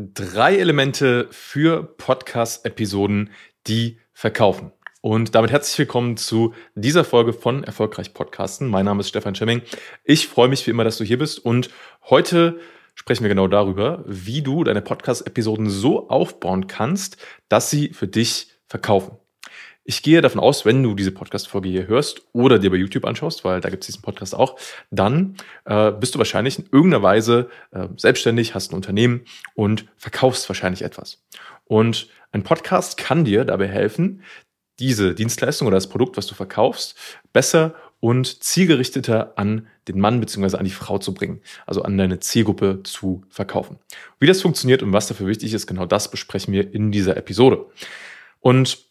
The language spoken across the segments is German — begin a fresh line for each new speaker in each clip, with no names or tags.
Drei Elemente für Podcast-Episoden, die verkaufen. Und damit herzlich willkommen zu dieser Folge von Erfolgreich Podcasten. Mein Name ist Stefan Schemming. Ich freue mich wie immer, dass du hier bist. Und heute sprechen wir genau darüber, wie du deine Podcast-Episoden so aufbauen kannst, dass sie für dich verkaufen. Ich gehe davon aus, wenn du diese Podcast-Folge hier hörst oder dir bei YouTube anschaust, weil da gibt es diesen Podcast auch, dann äh, bist du wahrscheinlich in irgendeiner Weise äh, selbstständig, hast ein Unternehmen und verkaufst wahrscheinlich etwas. Und ein Podcast kann dir dabei helfen, diese Dienstleistung oder das Produkt, was du verkaufst, besser und zielgerichteter an den Mann bzw. an die Frau zu bringen, also an deine Zielgruppe zu verkaufen. Wie das funktioniert und was dafür wichtig ist, genau das besprechen wir in dieser Episode. Und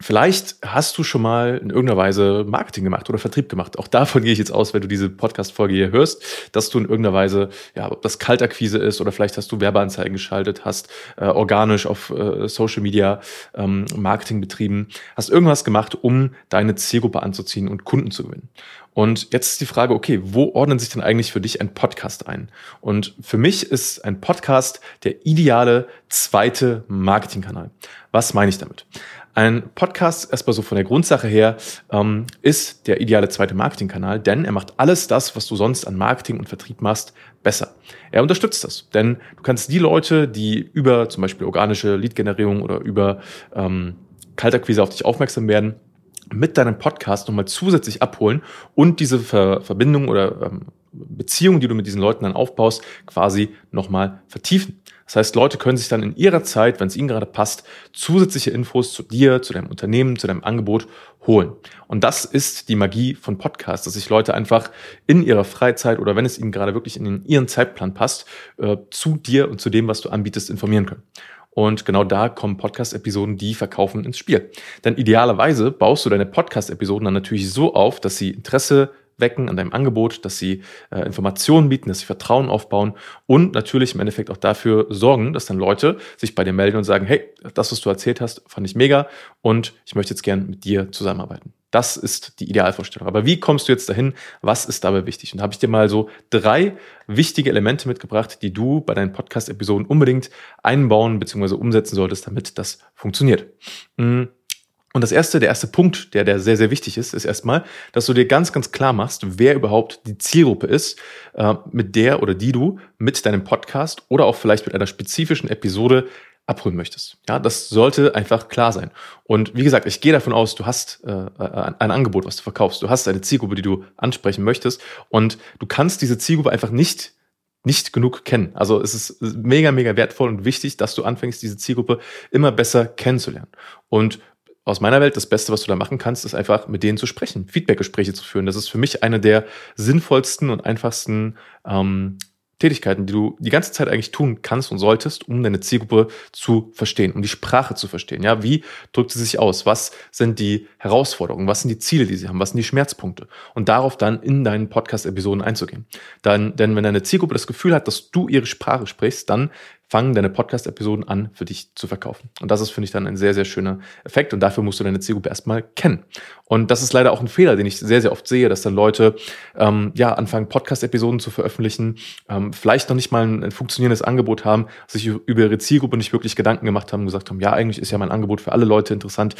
Vielleicht hast du schon mal in irgendeiner Weise Marketing gemacht oder Vertrieb gemacht. Auch davon gehe ich jetzt aus, wenn du diese Podcast-Folge hier hörst, dass du in irgendeiner Weise, ja, ob das Kaltakquise ist oder vielleicht hast du Werbeanzeigen geschaltet, hast äh, organisch auf äh, Social Media ähm, Marketing betrieben, hast irgendwas gemacht, um deine Zielgruppe anzuziehen und Kunden zu gewinnen. Und jetzt ist die Frage, okay, wo ordnen sich denn eigentlich für dich ein Podcast ein? Und für mich ist ein Podcast der ideale zweite Marketingkanal. Was meine ich damit? Ein Podcast, erstmal so von der Grundsache her, ähm, ist der ideale zweite Marketingkanal, denn er macht alles das, was du sonst an Marketing und Vertrieb machst, besser. Er unterstützt das, denn du kannst die Leute, die über zum Beispiel organische Lead-Generierung oder über ähm, Kaltakquise auf dich aufmerksam werden, mit deinem Podcast nochmal zusätzlich abholen und diese Ver Verbindung oder ähm, Beziehung, die du mit diesen Leuten dann aufbaust, quasi nochmal vertiefen. Das heißt, Leute können sich dann in ihrer Zeit, wenn es ihnen gerade passt, zusätzliche Infos zu dir, zu deinem Unternehmen, zu deinem Angebot holen. Und das ist die Magie von Podcasts, dass sich Leute einfach in ihrer Freizeit oder wenn es ihnen gerade wirklich in ihren Zeitplan passt, äh, zu dir und zu dem, was du anbietest, informieren können. Und genau da kommen Podcast-Episoden, die verkaufen ins Spiel. Denn idealerweise baust du deine Podcast-Episoden dann natürlich so auf, dass sie Interesse wecken an deinem Angebot, dass sie äh, Informationen bieten, dass sie Vertrauen aufbauen und natürlich im Endeffekt auch dafür sorgen, dass dann Leute sich bei dir melden und sagen, hey, das, was du erzählt hast, fand ich mega und ich möchte jetzt gern mit dir zusammenarbeiten. Das ist die Idealvorstellung. Aber wie kommst du jetzt dahin? Was ist dabei wichtig? Und da habe ich dir mal so drei wichtige Elemente mitgebracht, die du bei deinen Podcast-Episoden unbedingt einbauen bzw. umsetzen solltest, damit das funktioniert. Mhm. Und das erste, der erste Punkt, der, der sehr, sehr wichtig ist, ist erstmal, dass du dir ganz, ganz klar machst, wer überhaupt die Zielgruppe ist, äh, mit der oder die du mit deinem Podcast oder auch vielleicht mit einer spezifischen Episode abholen möchtest. Ja, das sollte einfach klar sein. Und wie gesagt, ich gehe davon aus, du hast äh, ein Angebot, was du verkaufst. Du hast eine Zielgruppe, die du ansprechen möchtest. Und du kannst diese Zielgruppe einfach nicht nicht genug kennen. Also es ist mega, mega wertvoll und wichtig, dass du anfängst, diese Zielgruppe immer besser kennenzulernen. Und aus meiner Welt das Beste, was du da machen kannst, ist einfach mit denen zu sprechen, Feedbackgespräche zu führen. Das ist für mich eine der sinnvollsten und einfachsten ähm, Tätigkeiten, die du die ganze Zeit eigentlich tun kannst und solltest, um deine Zielgruppe zu verstehen, um die Sprache zu verstehen. Ja, wie drückt sie sich aus? Was sind die Herausforderungen? Was sind die Ziele, die sie haben? Was sind die Schmerzpunkte? Und darauf dann in deinen Podcast-Episoden einzugehen. Dann, denn wenn deine Zielgruppe das Gefühl hat, dass du ihre Sprache sprichst, dann fangen deine Podcast-Episoden an, für dich zu verkaufen. Und das ist, finde ich, dann ein sehr, sehr schöner Effekt. Und dafür musst du deine Zielgruppe erstmal kennen. Und das ist leider auch ein Fehler, den ich sehr, sehr oft sehe, dass dann Leute ähm, ja anfangen, Podcast-Episoden zu veröffentlichen, ähm, vielleicht noch nicht mal ein, ein, funktionierendes Angebot haben, sich über ihre Zielgruppe nicht wirklich Gedanken gemacht haben und gesagt haben, ja, eigentlich ist ja mein Angebot für alle Leute interessant.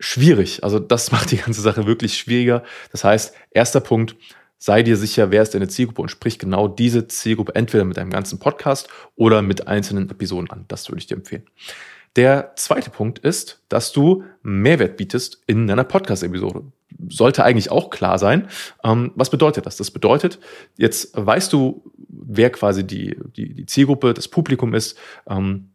Schwierig. Also das macht die ganze Sache wirklich schwieriger. Das heißt, erster Punkt, sei dir sicher, wer ist deine Zielgruppe und sprich genau diese Zielgruppe entweder mit einem ganzen Podcast oder mit einzelnen Episoden an. Das würde ich dir empfehlen. Der zweite Punkt ist, dass du Mehrwert bietest in deiner Podcast-Episode. Sollte eigentlich auch klar sein. Ähm, was bedeutet das? Das bedeutet, jetzt weißt du, wer quasi die, die, die Zielgruppe, das Publikum ist. Ähm,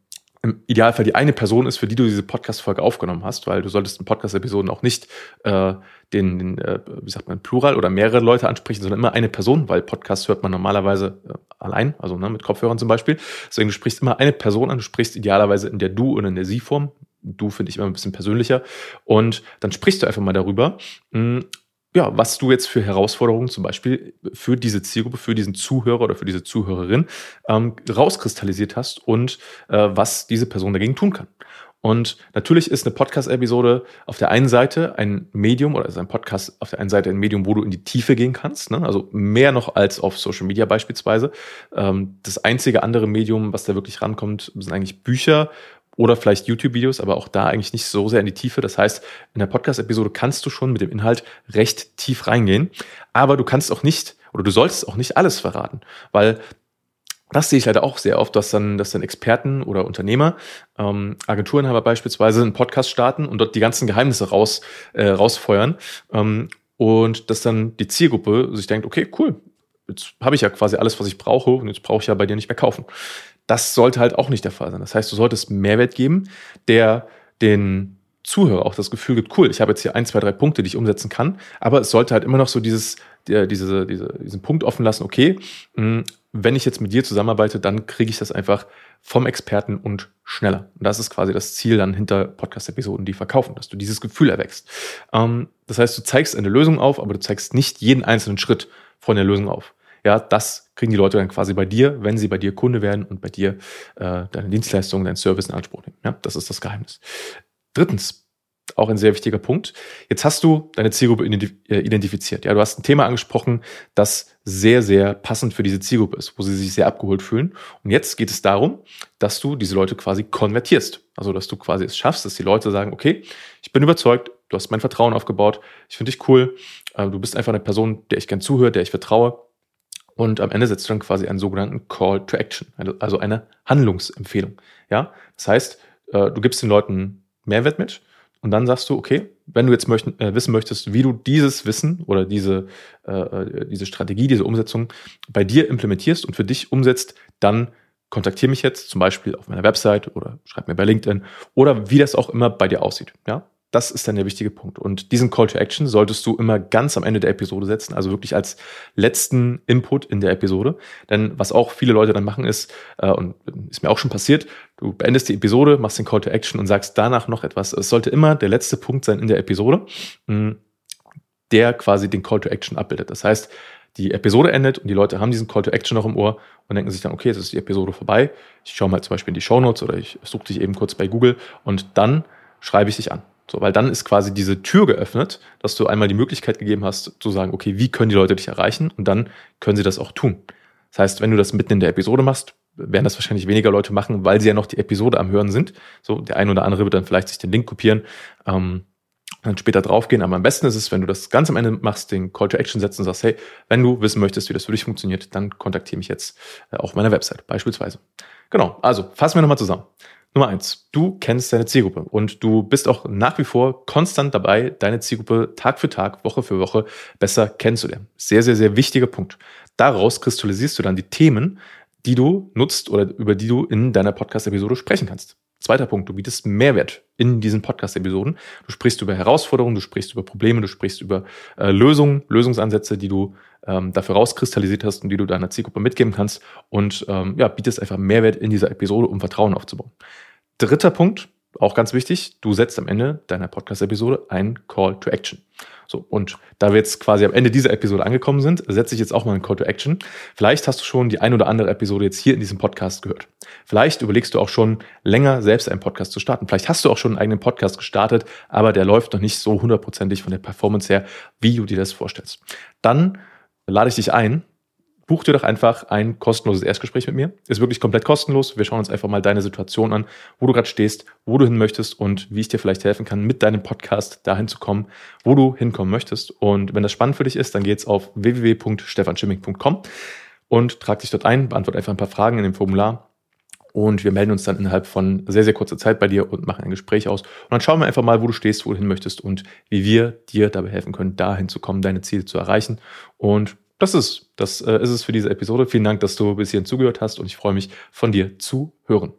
im Idealfall die eine Person ist, für die du diese Podcast-Folge aufgenommen hast, weil du solltest in Podcast-Episoden auch nicht äh, den, den äh, wie sagt man, Plural oder mehrere Leute ansprechen, sondern immer eine Person, weil Podcast hört man normalerweise äh, allein, also ne, mit Kopfhörern zum Beispiel. Deswegen du sprichst immer eine Person an, du sprichst idealerweise in der Du- oder in der Sie-Form. Du finde ich immer ein bisschen persönlicher. Und dann sprichst du einfach mal darüber, mh, hm, ja, was du jetzt für Herausforderungen zum Beispiel für diese Zielgruppe, für diesen Zuhörer oder für diese Zuhörerin ähm, rauskristallisiert hast und äh, was diese Person dagegen tun kann. Und natürlich ist eine Podcast-Episode auf der einen Seite ein Medium oder ist ein Podcast auf der einen Seite ein Medium, wo du in die Tiefe gehen kannst, ne? also mehr noch als auf Social Media beispielsweise. Ähm, das einzige andere Medium, was da wirklich rankommt, sind eigentlich Bücher oder vielleicht YouTube-Videos, aber auch da eigentlich nicht so sehr in die Tiefe. Das heißt, in der Podcast-Episode kannst du schon mit dem Inhalt recht tief reingehen, aber du kannst auch nicht oder du solltest auch nicht alles verraten, weil das sehe ich leider auch sehr oft, dass dann, dass dann Experten oder Unternehmer, ähm, Agenturenhaber beispielsweise einen Podcast starten und dort die ganzen Geheimnisse raus, äh, rausfeuern. Ähm, und dass dann die Zielgruppe sich denkt, okay, cool, jetzt habe ich ja quasi alles, was ich brauche und jetzt brauche ich ja bei dir nicht mehr kaufen. Das sollte halt auch nicht der Fall sein. Das heißt, du solltest Mehrwert geben, der den Zuhörer auch das Gefühl gibt, cool, ich habe jetzt hier ein, zwei, drei Punkte, die ich umsetzen kann, aber es sollte halt immer noch so dieses, diese, diese, diesen Punkt offen lassen, okay, mh, wenn ich jetzt mit dir zusammenarbeite, dann kriege ich das einfach vom Experten und schneller. Und das ist quasi das Ziel dann hinter Podcast-Episoden, die verkaufen, dass du dieses Gefühl erwächst. Ähm, das heißt, du zeigst eine Lösung auf, aber du zeigst nicht jeden einzelnen Schritt von der Lösung auf. Ja, das kriegen die Leute dann quasi bei dir, wenn sie bei dir Kunde werden und bei dir äh, deine Dienstleistungen, deinen Service in Anspruch nehmen. Ja, das ist das Geheimnis. Drittens, auch ein sehr wichtiger Punkt. Jetzt hast du deine Zielgruppe äh, identifiziert. Ja, du hast ein Thema angesprochen, das sehr, sehr passend für diese Zielgruppe ist, wo sie sich sehr abgeholt fühlen. Und jetzt geht es darum, dass du diese Leute quasi konvertierst. Also, dass du quasi es schaffst, dass die Leute sagen, okay, ich bin überzeugt, du hast mein Vertrauen aufgebaut, ich finde dich cool, äh, du bist einfach eine Person, der ich gern zuhöre, der ich vertraue. Und am Ende setzt du dann quasi einen sogenannten Call to Action, also eine Handlungsempfehlung. Ja, das heißt, äh, du gibst den Leuten Mehrwert mit und dann sagst du, okay, wenn du jetzt möchten, äh, wissen möchtest, wie du dieses Wissen oder diese, äh, äh, diese Strategie, diese Umsetzung bei dir implementierst und für dich umsetzt, dann kontaktiere mich jetzt zum Beispiel auf meiner Website oder schreib mir bei LinkedIn oder wie das auch immer bei dir aussieht. Ja? Das ist dann der wichtige Punkt. Und diesen Call to Action solltest du immer ganz am Ende der Episode setzen, also wirklich als letzten Input in der Episode. Denn was auch viele Leute dann machen ist, äh, und ist mir auch schon passiert, du beendest die Episode, machst den Call to Action und sagst danach noch etwas. Es sollte immer der letzte Punkt sein in der Episode, mh, der quasi den Call to Action abbildet. Das heißt, die Episode endet und die Leute haben diesen Call to Action noch im Ohr und denken sich dann, okay, jetzt ist die Episode vorbei. Ich schaue mal zum Beispiel in die Show Notes oder ich suche dich eben kurz bei Google und dann schreibe ich dich an. So, weil dann ist quasi diese Tür geöffnet, dass du einmal die Möglichkeit gegeben hast, zu sagen, okay, wie können die Leute dich erreichen? Und dann können sie das auch tun. Das heißt, wenn du das mitten in der Episode machst, werden das wahrscheinlich weniger Leute machen, weil sie ja noch die Episode am Hören sind. So, der eine oder andere wird dann vielleicht sich den Link kopieren, ähm, dann später draufgehen. Aber am besten ist es, wenn du das ganz am Ende machst, den Call to Action setzt und sagst, hey, wenn du wissen möchtest, wie das für dich funktioniert, dann kontaktiere mich jetzt äh, auf meiner Website beispielsweise. Genau, also fassen wir nochmal zusammen. Nummer eins, du kennst deine Zielgruppe und du bist auch nach wie vor konstant dabei, deine Zielgruppe Tag für Tag, Woche für Woche besser kennenzulernen. Sehr, sehr, sehr wichtiger Punkt. Daraus kristallisierst du dann die Themen, die du nutzt oder über die du in deiner Podcast-Episode sprechen kannst. Zweiter Punkt, du bietest Mehrwert in diesen Podcast-Episoden. Du sprichst über Herausforderungen, du sprichst über Probleme, du sprichst über äh, Lösungen, Lösungsansätze, die du ähm, dafür rauskristallisiert hast und die du deiner Zielgruppe mitgeben kannst und ähm, ja, bietest einfach Mehrwert in dieser Episode, um Vertrauen aufzubauen. Dritter Punkt, auch ganz wichtig, du setzt am Ende deiner Podcast-Episode einen Call to Action. So, und da wir jetzt quasi am Ende dieser Episode angekommen sind, setze ich jetzt auch mal einen Call to Action. Vielleicht hast du schon die ein oder andere Episode jetzt hier in diesem Podcast gehört. Vielleicht überlegst du auch schon länger selbst einen Podcast zu starten. Vielleicht hast du auch schon einen eigenen Podcast gestartet, aber der läuft noch nicht so hundertprozentig von der Performance her, wie du dir das vorstellst. Dann lade ich dich ein, buch dir doch einfach ein kostenloses Erstgespräch mit mir. Ist wirklich komplett kostenlos. Wir schauen uns einfach mal deine Situation an, wo du gerade stehst, wo du hin möchtest und wie ich dir vielleicht helfen kann, mit deinem Podcast dahin zu kommen, wo du hinkommen möchtest. Und wenn das spannend für dich ist, dann geht's auf www.stefanschimming.com und trag dich dort ein, beantworte einfach ein paar Fragen in dem Formular und wir melden uns dann innerhalb von sehr, sehr kurzer Zeit bei dir und machen ein Gespräch aus. Und dann schauen wir einfach mal, wo du stehst, wo du hin möchtest und wie wir dir dabei helfen können, dahin zu kommen, deine Ziele zu erreichen. Und das ist, das äh, ist es für diese Episode. Vielen Dank, dass du bis hierhin zugehört hast und ich freue mich, von dir zu hören.